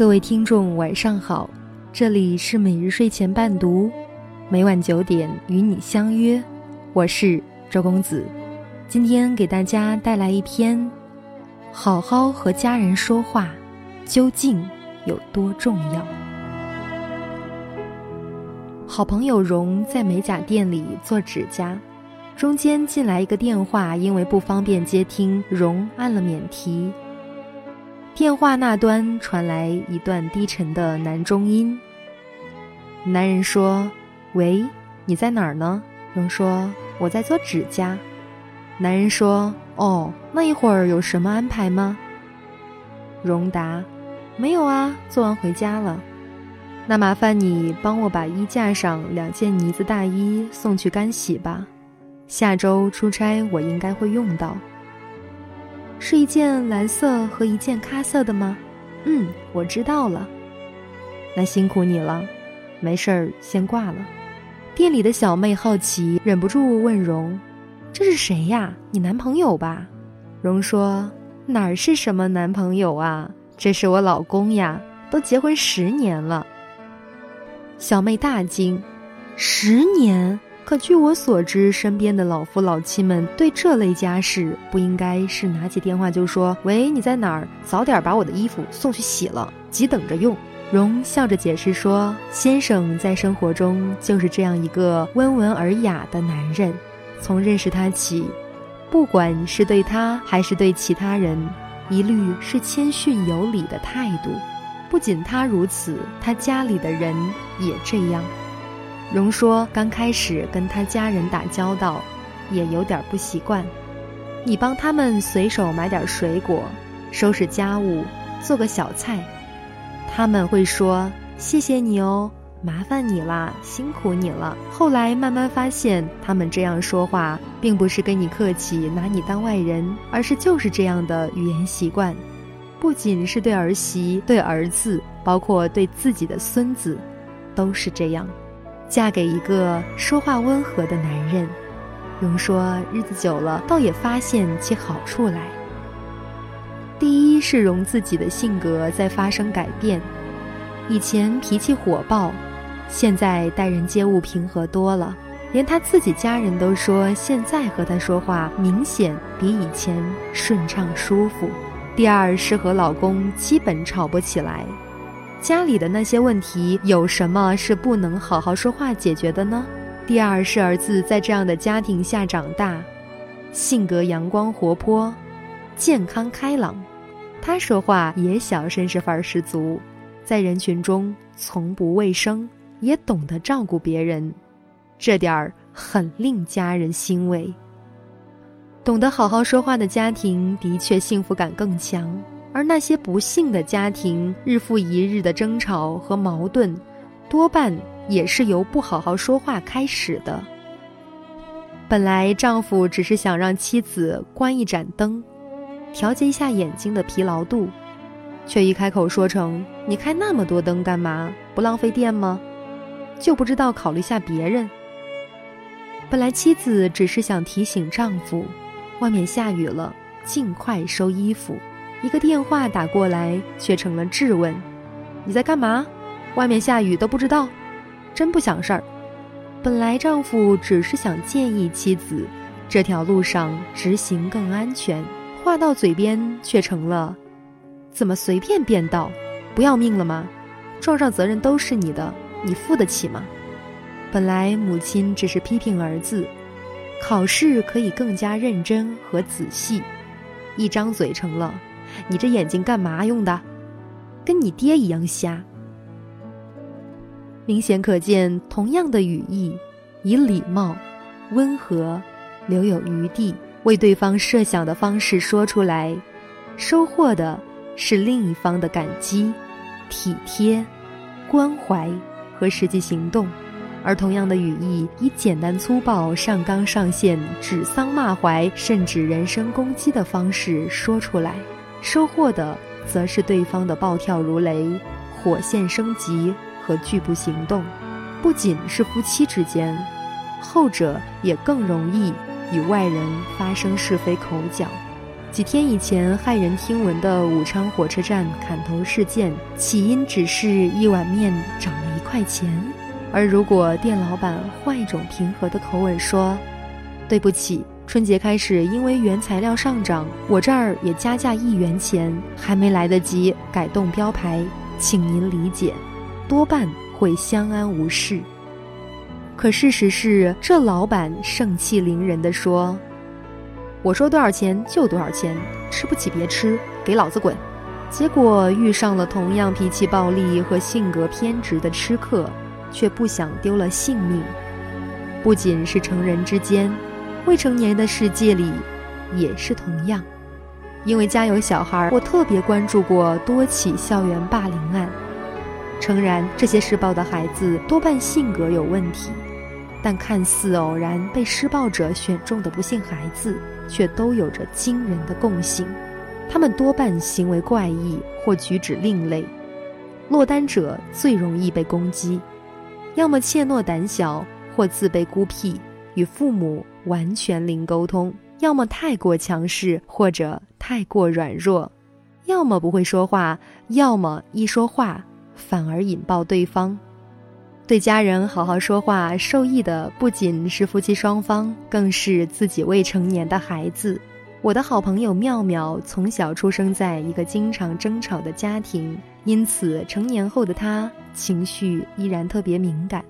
各位听众，晚上好，这里是每日睡前伴读，每晚九点与你相约，我是周公子，今天给大家带来一篇《好好和家人说话究竟有多重要》。好朋友荣在美甲店里做指甲，中间进来一个电话，因为不方便接听，荣按了免提。电话那端传来一段低沉的男中音。男人说：“喂，你在哪儿呢？”荣说：“我在做指甲。”男人说：“哦，那一会儿有什么安排吗？”荣答：“没有啊，做完回家了。”那麻烦你帮我把衣架上两件呢子大衣送去干洗吧，下周出差我应该会用到。是一件蓝色和一件咖色的吗？嗯，我知道了。那辛苦你了，没事儿，先挂了。店里的小妹好奇，忍不住问荣：“这是谁呀？你男朋友吧？”荣说：“哪儿是什么男朋友啊？这是我老公呀，都结婚十年了。”小妹大惊：“十年？可据我所知，身边的老夫老妻们对这类家事，不应该是拿起电话就说：‘喂，你在哪儿？早点把我的衣服送去洗了，急等着用。’”荣笑着解释说：“先生在生活中就是这样一个温文尔雅的男人，从认识他起，不管是对他还是对其他人，一律是谦逊有礼的态度。”不仅他如此，他家里的人也这样。荣说，刚开始跟他家人打交道，也有点不习惯。你帮他们随手买点水果，收拾家务，做个小菜，他们会说谢谢你哦，麻烦你啦，辛苦你了。后来慢慢发现，他们这样说话，并不是跟你客气，拿你当外人，而是就是这样的语言习惯。不仅是对儿媳、对儿子，包括对自己的孙子，都是这样。嫁给一个说话温和的男人，荣说日子久了，倒也发现其好处来。第一是荣自己的性格在发生改变，以前脾气火爆，现在待人接物平和多了，连他自己家人都说，现在和他说话明显比以前顺畅舒服。第二是和老公基本吵不起来，家里的那些问题有什么是不能好好说话解决的呢？第二是儿子在这样的家庭下长大，性格阳光活泼，健康开朗，他说话也小绅士范儿十足，在人群中从不畏生，也懂得照顾别人，这点儿很令家人欣慰。懂得好好说话的家庭，的确幸福感更强；而那些不幸的家庭，日复一日的争吵和矛盾，多半也是由不好好说话开始的。本来丈夫只是想让妻子关一盏灯，调节一下眼睛的疲劳度，却一开口说成：“你开那么多灯干嘛？不浪费电吗？”就不知道考虑下别人。本来妻子只是想提醒丈夫。外面下雨了，尽快收衣服。一个电话打过来，却成了质问：“你在干嘛？外面下雨都不知道，真不想事儿。”本来丈夫只是想建议妻子，这条路上直行更安全，话到嘴边却成了：“怎么随便变道？不要命了吗？撞上责任都是你的，你付得起吗？”本来母亲只是批评儿子。考试可以更加认真和仔细，一张嘴成了，你这眼睛干嘛用的？跟你爹一样瞎。明显可见，同样的语义，以礼貌、温和、留有余地，为对方设想的方式说出来，收获的是另一方的感激、体贴、关怀和实际行动。而同样的语义，以简单粗暴、上纲上线、指桑骂槐，甚至人身攻击的方式说出来，收获的则是对方的暴跳如雷、火线升级和拒不行动。不仅是夫妻之间，后者也更容易与外人发生是非口角。几天以前骇人听闻的武昌火车站砍头事件，起因只是一碗面涨了一块钱。而如果店老板换一种平和的口吻说：“对不起，春节开始因为原材料上涨，我这儿也加价一元钱，还没来得及改动标牌，请您理解。”多半会相安无事。可事实是，这老板盛气凌人地说。我说多少钱就多少钱，吃不起别吃，给老子滚！结果遇上了同样脾气暴戾和性格偏执的吃客，却不想丢了性命。不仅是成人之间，未成年人的世界里也是同样。因为家有小孩，我特别关注过多起校园霸凌案。诚然，这些施暴的孩子多半性格有问题。但看似偶然被施暴者选中的不幸孩子，却都有着惊人的共性。他们多半行为怪异或举止另类，落单者最容易被攻击，要么怯懦胆小或自卑孤僻，与父母完全零沟通；要么太过强势或者太过软弱；要么不会说话，要么一说话反而引爆对方。对家人好好说话，受益的不仅是夫妻双方，更是自己未成年的孩子。我的好朋友妙妙从小出生在一个经常争吵的家庭，因此成年后的她情绪依然特别敏感。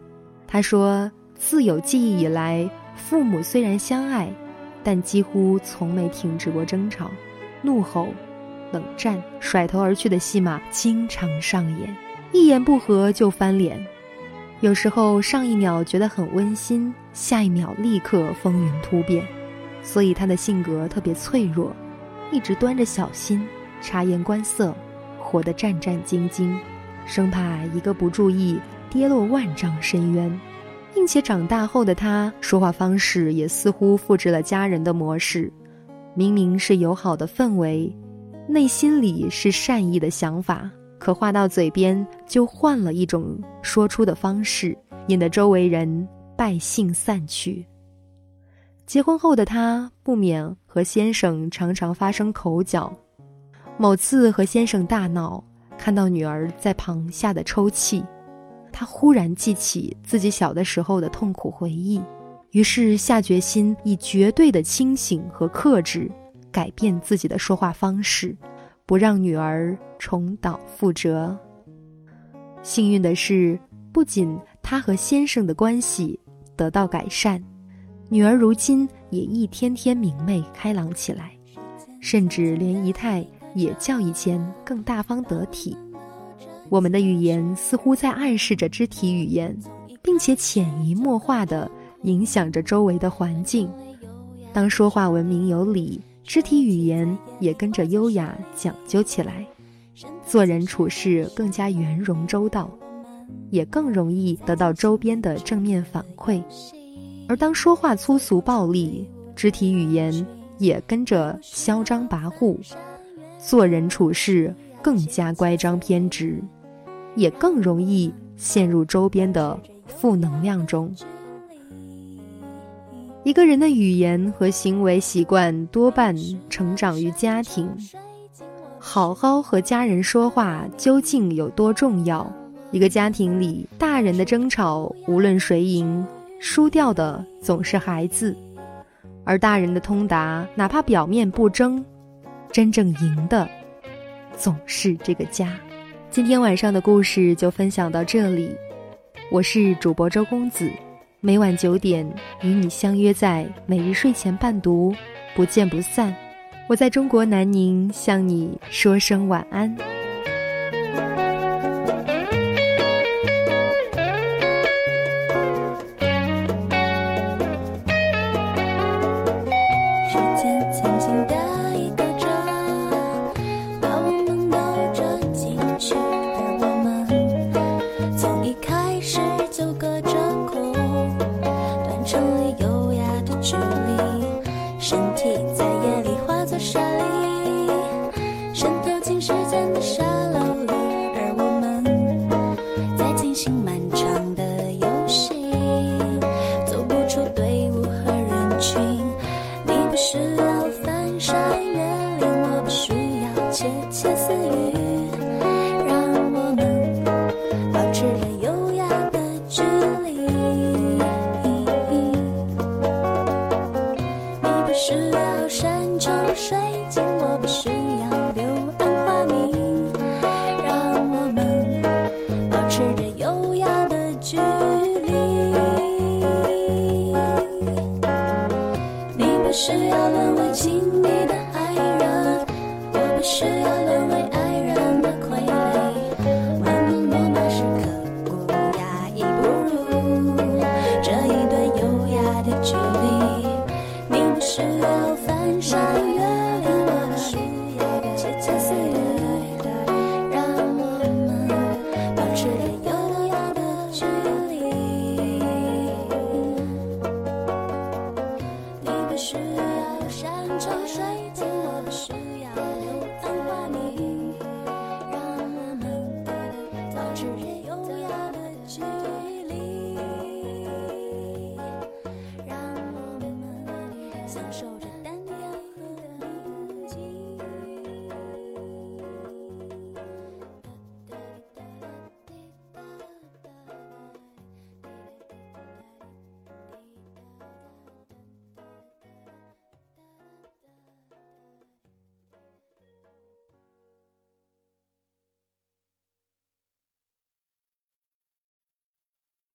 她说，自有记忆以来，父母虽然相爱，但几乎从没停止过争吵，怒吼、冷战、甩头而去的戏码经常上演，一言不合就翻脸。有时候上一秒觉得很温馨，下一秒立刻风云突变，所以他的性格特别脆弱，一直端着小心，察言观色，活得战战兢兢，生怕一个不注意跌落万丈深渊，并且长大后的他说话方式也似乎复制了家人的模式，明明是友好的氛围，内心里是善意的想法。可话到嘴边就换了一种说出的方式，引得周围人败兴散去。结婚后的她不免和先生常常发生口角。某次和先生大闹，看到女儿在旁吓得抽泣，她忽然记起自己小的时候的痛苦回忆，于是下决心以绝对的清醒和克制，改变自己的说话方式。不让女儿重蹈覆辙。幸运的是，不仅她和先生的关系得到改善，女儿如今也一天天明媚开朗起来，甚至连仪态也较以前更大方得体。我们的语言似乎在暗示着肢体语言，并且潜移默化地影响着周围的环境。当说话文明有礼。肢体语言也跟着优雅讲究起来，做人处事更加圆融周到，也更容易得到周边的正面反馈。而当说话粗俗暴力，肢体语言也跟着嚣张跋扈，做人处事更加乖张偏执，也更容易陷入周边的负能量中。一个人的语言和行为习惯多半成长于家庭。好好和家人说话究竟有多重要？一个家庭里，大人的争吵无论谁赢，输掉的总是孩子；而大人的通达，哪怕表面不争，真正赢的总是这个家。今天晚上的故事就分享到这里，我是主播周公子。每晚九点，与你相约在每日睡前伴读，不见不散。我在中国南宁向你说声晚安。不需要山穷水尽，我不需要。享受